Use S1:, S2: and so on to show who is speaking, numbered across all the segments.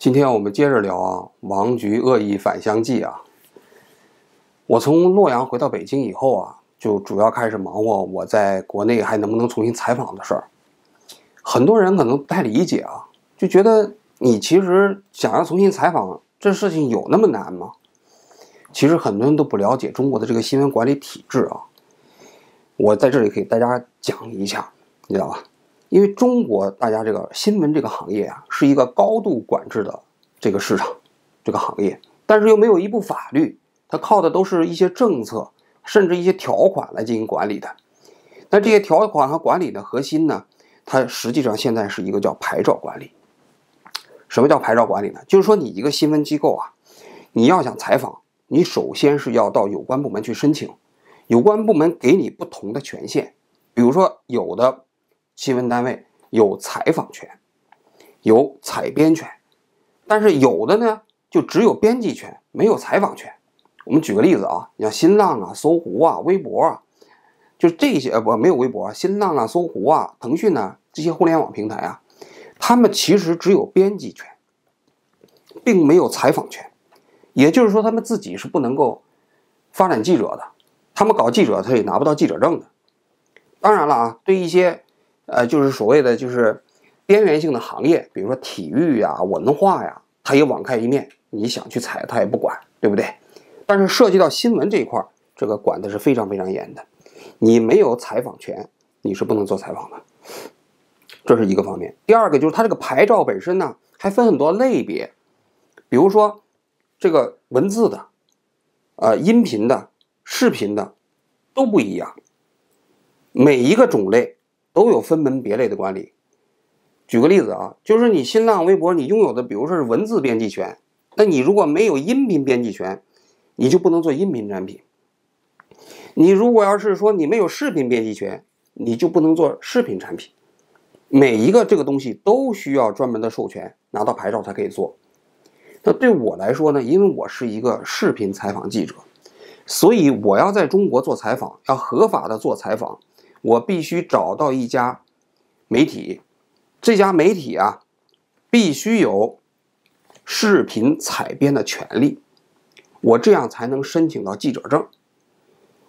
S1: 今天我们接着聊啊，王局恶意返乡记啊。我从洛阳回到北京以后啊，就主要开始忙活我在国内还能不能重新采访的事儿。很多人可能不太理解啊，就觉得你其实想要重新采访这事情有那么难吗？其实很多人都不了解中国的这个新闻管理体制啊。我在这里给大家讲一下，你知道吧？因为中国大家这个新闻这个行业啊，是一个高度管制的这个市场，这个行业，但是又没有一部法律，它靠的都是一些政策，甚至一些条款来进行管理的。那这些条款和管理的核心呢，它实际上现在是一个叫牌照管理。什么叫牌照管理呢？就是说你一个新闻机构啊，你要想采访，你首先是要到有关部门去申请，有关部门给你不同的权限，比如说有的。新闻单位有采访权，有采编权，但是有的呢就只有编辑权，没有采访权。我们举个例子啊，像新浪啊、搜狐啊、微博啊，就这些呃不没有微博，新浪啊、搜狐啊、腾讯呢这些互联网平台啊，他们其实只有编辑权，并没有采访权。也就是说，他们自己是不能够发展记者的，他们搞记者他也拿不到记者证的。当然了啊，对一些。呃，就是所谓的就是边缘性的行业，比如说体育呀、文化呀，它也网开一面，你想去采它也不管，对不对？但是涉及到新闻这一块，这个管的是非常非常严的，你没有采访权，你是不能做采访的，这是一个方面。第二个就是它这个牌照本身呢，还分很多类别，比如说这个文字的、呃音频的、视频的都不一样，每一个种类。都有分门别类的管理。举个例子啊，就是你新浪微博你拥有的，比如说是文字编辑权，那你如果没有音频编辑权，你就不能做音频产品。你如果要是说你没有视频编辑权，你就不能做视频产品。每一个这个东西都需要专门的授权，拿到牌照才可以做。那对我来说呢，因为我是一个视频采访记者，所以我要在中国做采访，要合法的做采访。我必须找到一家媒体，这家媒体啊，必须有视频采编的权利，我这样才能申请到记者证。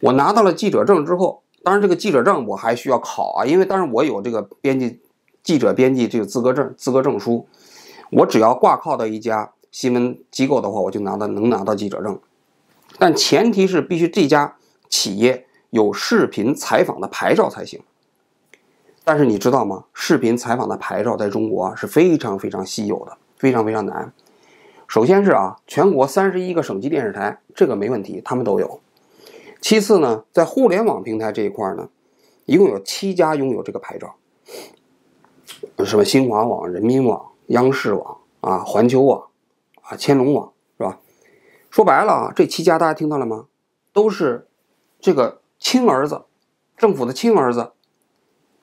S1: 我拿到了记者证之后，当然这个记者证我还需要考啊，因为当然我有这个编辑记者编辑这个资格证资格证书，我只要挂靠到一家新闻机构的话，我就拿到能拿到记者证，但前提是必须这家企业。有视频采访的牌照才行，但是你知道吗？视频采访的牌照在中国是非常非常稀有的，非常非常难。首先是啊，全国三十一个省级电视台这个没问题，他们都有。其次呢，在互联网平台这一块呢，一共有七家拥有这个牌照，什么新华网、人民网、央视网啊、环球网啊、千龙网是吧？说白了啊，这七家大家听到了吗？都是这个。亲儿子，政府的亲儿子，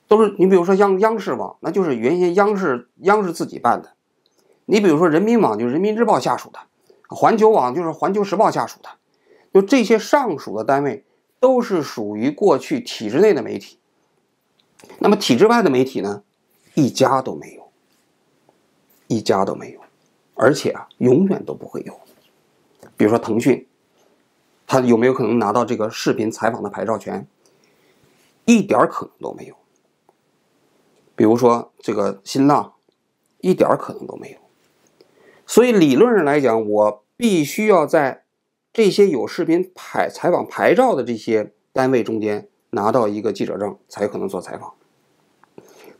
S1: 都是你比如说央央视网，那就是原先央视央视自己办的；你比如说人民网，就是人民日报下属的；环球网就是环球时报下属的。就这些上属的单位，都是属于过去体制内的媒体。那么体制外的媒体呢，一家都没有，一家都没有，而且啊，永远都不会有。比如说腾讯。他有没有可能拿到这个视频采访的牌照权？一点可能都没有。比如说这个新浪，一点可能都没有。所以理论上来讲，我必须要在这些有视频牌采访牌照的这些单位中间拿到一个记者证，才有可能做采访。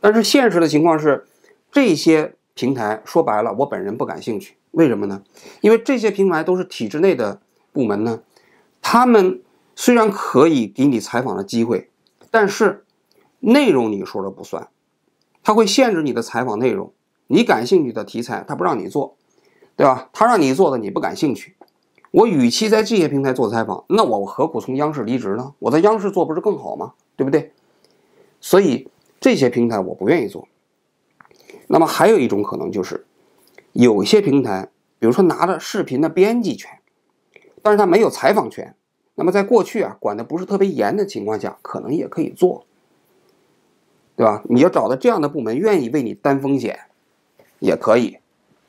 S1: 但是现实的情况是，这些平台说白了，我本人不感兴趣。为什么呢？因为这些平台都是体制内的部门呢。他们虽然可以给你采访的机会，但是内容你说了不算，他会限制你的采访内容。你感兴趣的题材，他不让你做，对吧？他让你做的你不感兴趣。我与其在这些平台做采访，那我何苦从央视离职呢？我在央视做不是更好吗？对不对？所以这些平台我不愿意做。那么还有一种可能就是，有些平台，比如说拿着视频的编辑权。但是他没有采访权，那么在过去啊，管的不是特别严的情况下，可能也可以做，对吧？你要找到这样的部门愿意为你担风险，也可以，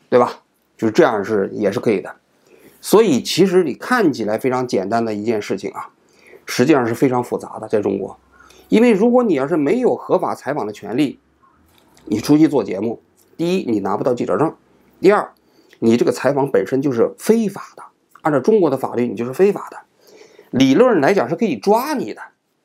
S1: 对吧？就是这样是也是可以的。所以其实你看起来非常简单的一件事情啊，实际上是非常复杂的，在中国。因为如果你要是没有合法采访的权利，你出去做节目，第一你拿不到记者证，第二你这个采访本身就是非法的，按照中国的法律你就是非法的，理论来讲是可以抓你的。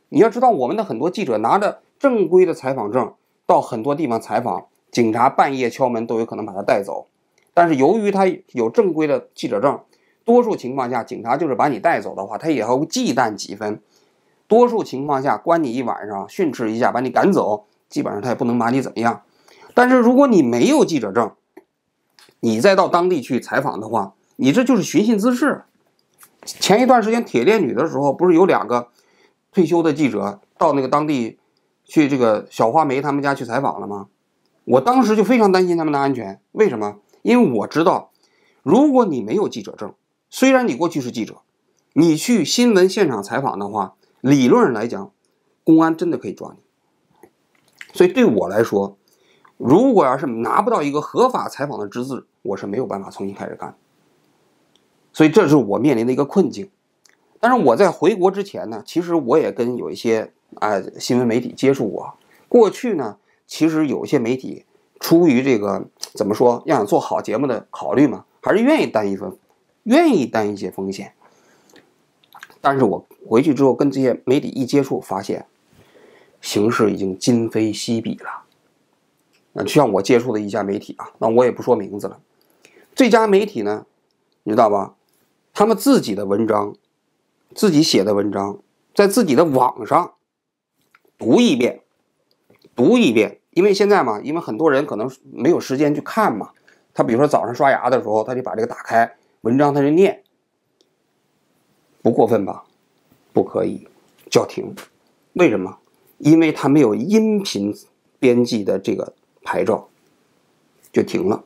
S1: 你要知道，我们的很多记者拿着正规的采访证到很多地方采访，警察半夜敲门都有可能把他带走。但是由于他有正规的记者证，多数情况下警察就是把你带走的话，他也要忌惮几分。多数情况下，关你一晚上，训斥一下，把你赶走，基本上他也不能把你怎么样。但是如果你没有记者证，你再到当地去采访的话，你这就是寻衅滋事。前一段时间铁链女的时候，不是有两个退休的记者到那个当地去这个小花梅他们家去采访了吗？我当时就非常担心他们的安全。为什么？因为我知道，如果你没有记者证，虽然你过去是记者，你去新闻现场采访的话。理论上来讲，公安真的可以抓你。所以对我来说，如果要是拿不到一个合法采访的资质，我是没有办法重新开始干。所以这是我面临的一个困境。但是我在回国之前呢，其实我也跟有一些啊新闻媒体接触过。过去呢，其实有一些媒体出于这个怎么说，要想做好节目的考虑嘛，还是愿意担一份，愿意担一些风险。但是我回去之后跟这些媒体一接触，发现形势已经今非昔比了。那就像我接触的一家媒体啊，那我也不说名字了。这家媒体呢，你知道吧？他们自己的文章，自己写的文章，在自己的网上读一遍，读一遍。因为现在嘛，因为很多人可能没有时间去看嘛，他比如说早上刷牙的时候，他就把这个打开文章，他就念。不过分吧？不可以叫停。为什么？因为他没有音频编辑的这个牌照，就停了，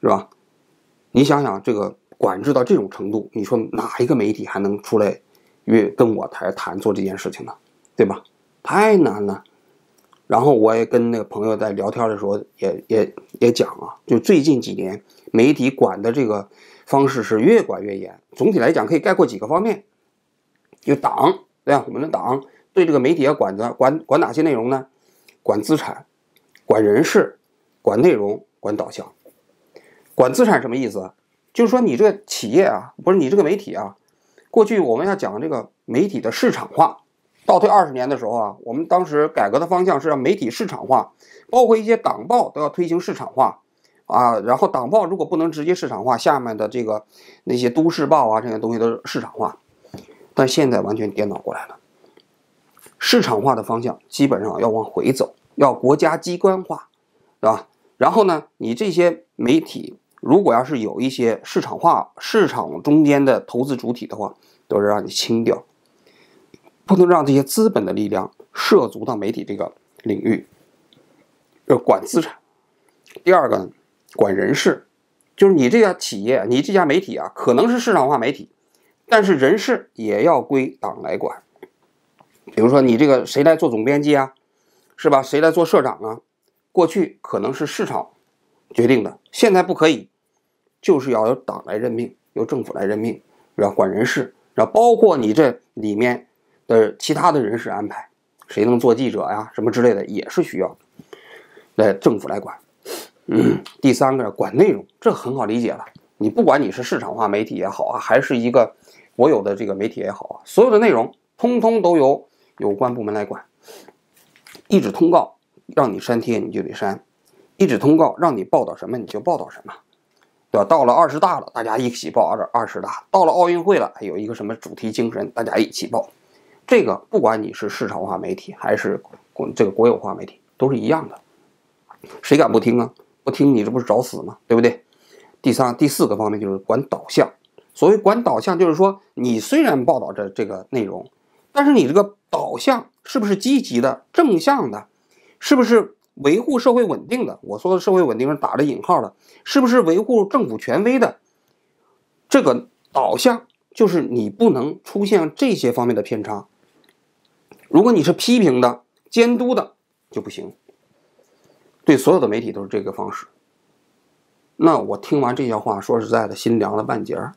S1: 是吧？你想想，这个管制到这种程度，你说哪一个媒体还能出来约跟我谈谈做这件事情呢？对吧？太难了。然后我也跟那个朋友在聊天的时候，也也也讲啊，就最近几年媒体管的这个。方式是越管越严。总体来讲，可以概括几个方面：就党，对吧？我们的党对这个媒体要管的，管管哪些内容呢？管资产，管人事，管内容，管导向。管资产什么意思？就是说你这个企业啊，不是你这个媒体啊。过去我们要讲这个媒体的市场化，倒退二十年的时候啊，我们当时改革的方向是让媒体市场化，包括一些党报都要推行市场化。啊，然后党报如果不能直接市场化，下面的这个那些都市报啊，这些东西都是市场化。但现在完全颠倒过来了，市场化的方向基本上要往回走，要国家机关化，是吧？然后呢，你这些媒体如果要是有一些市场化、市场中间的投资主体的话，都是让你清掉，不能让这些资本的力量涉足到媒体这个领域，要管资产。第二个呢。管人事，就是你这家企业，你这家媒体啊，可能是市场化媒体，但是人事也要归党来管。比如说你这个谁来做总编辑啊，是吧？谁来做社长啊？过去可能是市场决定的，现在不可以，就是要由党来任命，由政府来任命，要管人事，然后包括你这里面的其他的人事安排，谁能做记者呀，什么之类的，也是需要来政府来管。嗯，第三个管内容，这很好理解了。你不管你是市场化媒体也好啊，还是一个国有的这个媒体也好啊，所有的内容通通都由有关部门来管。一纸通告让你删帖，你就得删；一纸通告让你报道什么，你就报道什么，对吧？到了二十大了，大家一起报二二十大；到了奥运会了，有一个什么主题精神，大家一起报。这个不管你是市场化媒体还是国这个国有化媒体，都是一样的。谁敢不听啊？不听你这不是找死吗？对不对？第三、第四个方面就是管导向。所谓管导向，就是说你虽然报道着这个内容，但是你这个导向是不是积极的、正向的？是不是维护社会稳定的？我说的社会稳定是打着引号的，是不是维护政府权威的？这个导向就是你不能出现这些方面的偏差。如果你是批评的、监督的，就不行。对所有的媒体都是这个方式，那我听完这些话，说实在的，心凉了半截儿，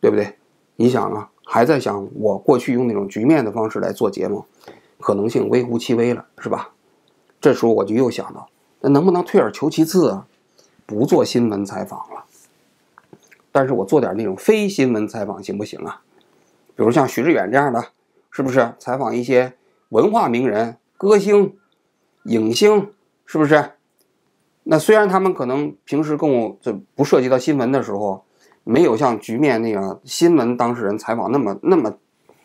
S1: 对不对？你想啊，还在想我过去用那种局面的方式来做节目，可能性微乎其微了，是吧？这时候我就又想到，那能不能退而求其次啊？不做新闻采访了，但是我做点那种非新闻采访行不行啊？比如像徐志远这样的，是不是采访一些文化名人、歌星、影星，是不是？那虽然他们可能平时跟我这不涉及到新闻的时候，没有像局面那样新闻当事人采访那么那么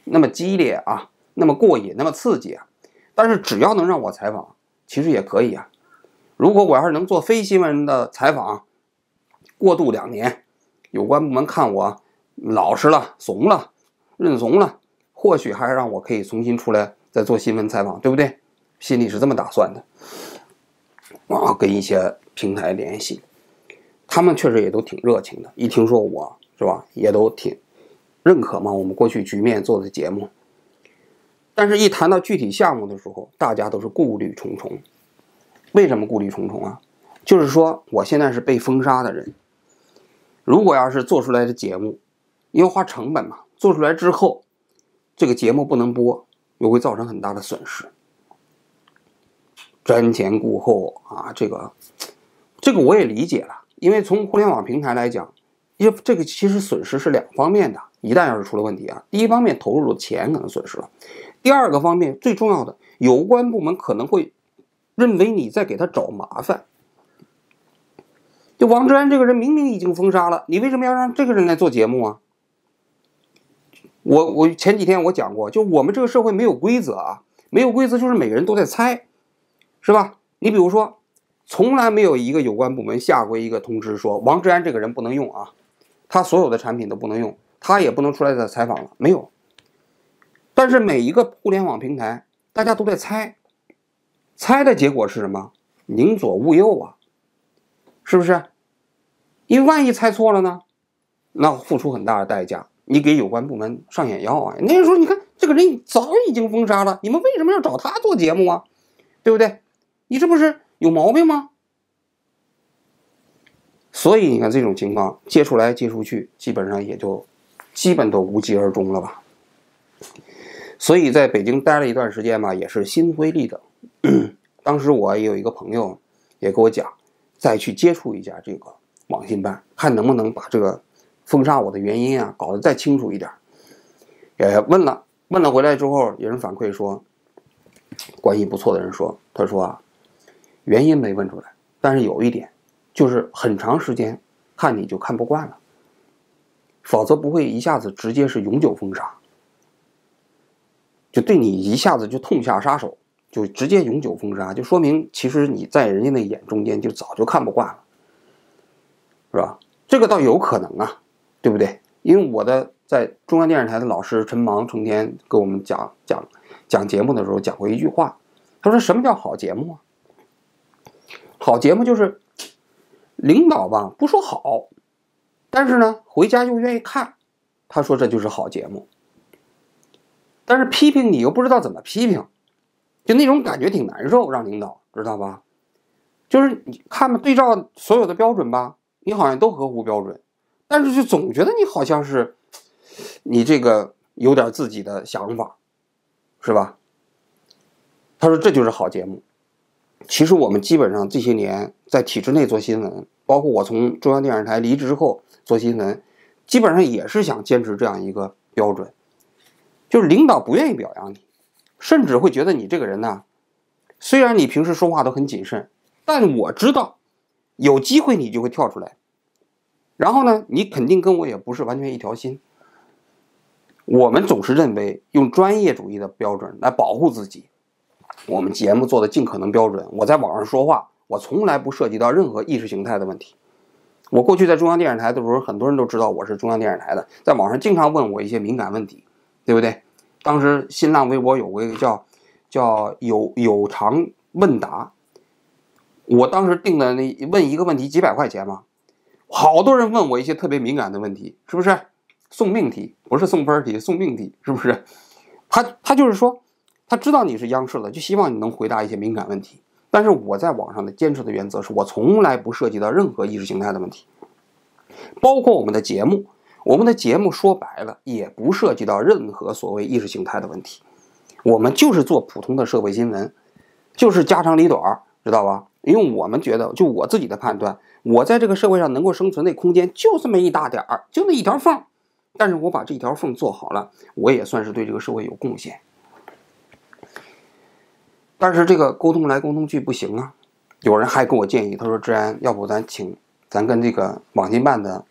S1: 那么激烈啊，那么过瘾，那么刺激啊，但是只要能让我采访，其实也可以啊。如果我要是能做非新闻的采访，过渡两年，有关部门看我老实了、怂了、认怂了，或许还让我可以重新出来再做新闻采访，对不对？心里是这么打算的。啊，跟一些平台联系，他们确实也都挺热情的。一听说我是吧，也都挺认可嘛。我们过去局面做的节目，但是一谈到具体项目的时候，大家都是顾虑重重。为什么顾虑重重啊？就是说，我现在是被封杀的人。如果要是做出来的节目，因为花成本嘛，做出来之后，这个节目不能播，又会造成很大的损失。瞻前顾后啊，这个，这个我也理解了。因为从互联网平台来讲，因为这个其实损失是两方面的。一旦要是出了问题啊，第一方面投入的钱可能损失了，第二个方面最重要的，有关部门可能会。认为你在给他找麻烦。就王志安这个人明明已经封杀了，你为什么要让这个人来做节目啊？我我前几天我讲过，就我们这个社会没有规则啊，没有规则就是每个人都在猜，是吧？你比如说，从来没有一个有关部门下过一个通知说王志安这个人不能用啊，他所有的产品都不能用，他也不能出来再采访了，没有。但是每一个互联网平台，大家都在猜。猜的结果是什么？宁左勿右啊，是不是？因为万一猜错了呢，那付出很大的代价。你给有关部门上眼药啊！那时候你看这个人早已经封杀了，你们为什么要找他做节目啊？对不对？你这不是有毛病吗？所以你看这种情况接出来接出去，基本上也就基本都无疾而终了吧。所以在北京待了一段时间吧，也是心灰意冷。当时我有一个朋友，也跟我讲，再去接触一下这个网信办，看能不能把这个封杀我的原因啊搞得再清楚一点。也问了，问了回来之后，有人反馈说，关系不错的人说，他说啊，原因没问出来，但是有一点，就是很长时间看你就看不惯了，否则不会一下子直接是永久封杀，就对你一下子就痛下杀手。就直接永久封杀，就说明其实你在人家那眼中间就早就看不惯了，是吧？这个倒有可能啊，对不对？因为我的在中央电视台的老师陈芒成天给我们讲讲讲节目的时候讲过一句话，他说：“什么叫好节目啊？好节目就是领导吧不说好，但是呢回家又愿意看，他说这就是好节目。但是批评你又不知道怎么批评。”就那种感觉挺难受，让领导知道吧？就是你看吧，对照所有的标准吧，你好像都合乎标准，但是就总觉得你好像是你这个有点自己的想法，是吧？他说这就是好节目。其实我们基本上这些年在体制内做新闻，包括我从中央电视台离职后做新闻，基本上也是想坚持这样一个标准，就是领导不愿意表扬你。甚至会觉得你这个人呢，虽然你平时说话都很谨慎，但我知道有机会你就会跳出来。然后呢，你肯定跟我也不是完全一条心。我们总是认为用专业主义的标准来保护自己，我们节目做的尽可能标准。我在网上说话，我从来不涉及到任何意识形态的问题。我过去在中央电视台的时候，很多人都知道我是中央电视台的，在网上经常问我一些敏感问题，对不对？当时新浪微博有个叫叫有有偿问答，我当时定的那问一个问题几百块钱嘛，好多人问我一些特别敏感的问题，是不是送命题？不是送分题，送命题，是不是？他他就是说，他知道你是央视的，就希望你能回答一些敏感问题。但是我在网上的坚持的原则是我从来不涉及到任何意识形态的问题，包括我们的节目，我们的节目说白了也不涉及到任何所谓意识形态的问题，我们就是做普通的社会新闻，就是家长里短，知道吧？因为我们觉得，就我自己的判断，我在这个社会上能够生存的空间就这么一大点儿，就那一条缝，但是我把这条缝做好了，我也算是对这个社会有贡献。但是这个沟通来沟通去不行啊！有人还给我建议，他说：“志安，要不咱请咱跟这个网信办的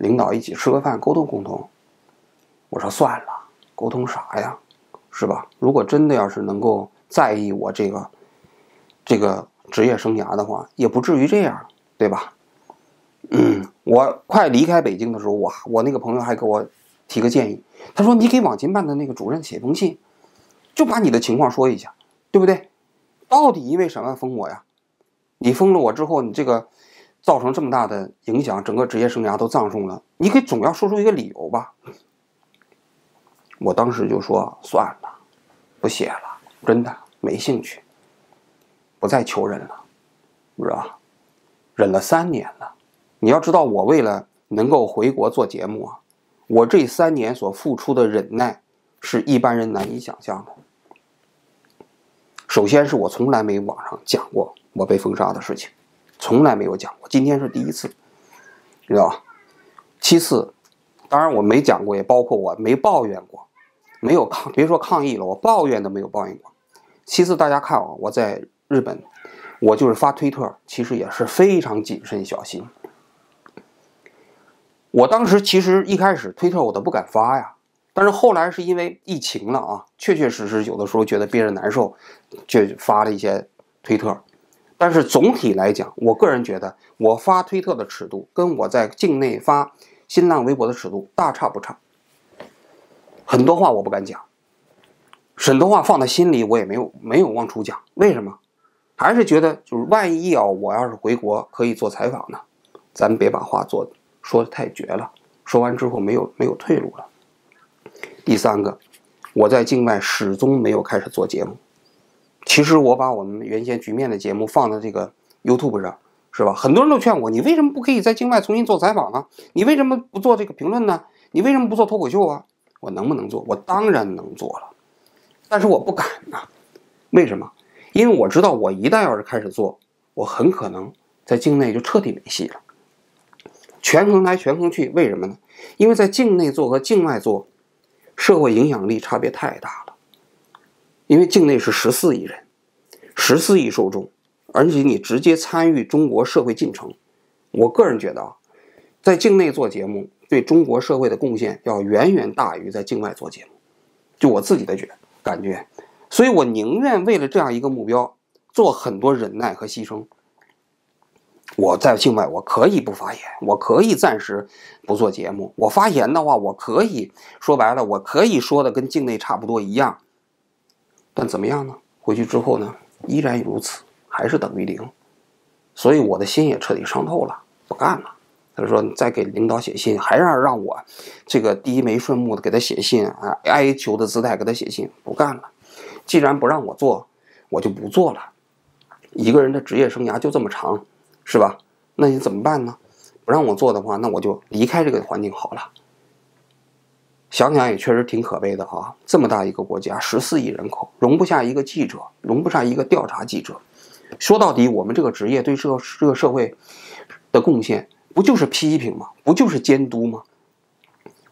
S1: 领导一起吃个饭，沟通沟通。”我说：“算了，沟通啥呀？是吧？如果真的要是能够在意我这个这个职业生涯的话，也不至于这样，对吧？”嗯，我快离开北京的时候，我我那个朋友还给我提个建议，他说：“你给网信办的那个主任写封信，就把你的情况说一下，对不对？”到底因为什么封我呀？你封了我之后，你这个造成这么大的影响，整个职业生涯都葬送了，你可总要说出一个理由吧？我当时就说算了，不写了，真的没兴趣，不再求人了，是吧？忍了三年了，你要知道，我为了能够回国做节目啊，我这三年所付出的忍耐，是一般人难以想象的。首先是我从来没网上讲过我被封杀的事情，从来没有讲过，今天是第一次，知道吧？其次，当然我没讲过，也包括我没抱怨过，没有抗，别说抗议了，我抱怨都没有抱怨过。其次，大家看啊，我在日本，我就是发推特，其实也是非常谨慎小心。我当时其实一开始推特我都不敢发呀。但是后来是因为疫情了啊，确确实实有的时候觉得憋着难受，就发了一些推特。但是总体来讲，我个人觉得我发推特的尺度跟我在境内发新浪微博的尺度大差不差。很多话我不敢讲，很多话放在心里，我也没有没有往出讲。为什么？还是觉得就是万一啊，我要是回国可以做采访呢，咱别把话做说的太绝了，说完之后没有没有退路了。第三个，我在境外始终没有开始做节目。其实我把我们原先局面的节目放在这个 YouTube 上，是吧？很多人都劝我，你为什么不可以在境外重新做采访呢？你为什么不做这个评论呢？你为什么不做脱口秀啊？我能不能做？我当然能做了，但是我不敢呐。为什么？因为我知道，我一旦要是开始做，我很可能在境内就彻底没戏了。权衡来权衡去，为什么呢？因为在境内做和境外做。社会影响力差别太大了，因为境内是十四亿人，十四亿受众，而且你直接参与中国社会进程。我个人觉得啊，在境内做节目对中国社会的贡献要远远大于在境外做节目，就我自己的觉感觉，所以我宁愿为了这样一个目标做很多忍耐和牺牲。我在境外，我可以不发言，我可以暂时不做节目。我发言的话，我可以说白了，我可以说的跟境内差不多一样。但怎么样呢？回去之后呢，依然如此，还是等于零。所以我的心也彻底伤透了，不干了。他说：“你再给领导写信，还让让我这个低眉顺目的给他写信啊，哀求的姿态给他写信，不干了。既然不让我做，我就不做了。一个人的职业生涯就这么长。”是吧？那你怎么办呢？不让我做的话，那我就离开这个环境好了。想想也确实挺可悲的啊！这么大一个国家，十四亿人口，容不下一个记者，容不下一个调查记者。说到底，我们这个职业对这个这个社会的贡献，不就是批评吗？不就是监督吗？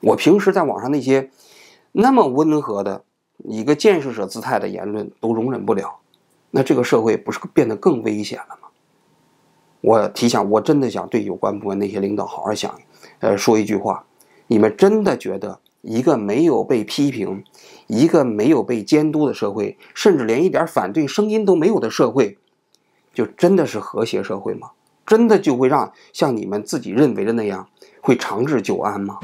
S1: 我平时在网上那些那么温和的一个建设者姿态的言论都容忍不了，那这个社会不是变得更危险了吗？我提想，我真的想对有关部门那些领导好好想，呃，说一句话：你们真的觉得一个没有被批评、一个没有被监督的社会，甚至连一点反对声音都没有的社会，就真的是和谐社会吗？真的就会让像你们自己认为的那样，会长治久安吗？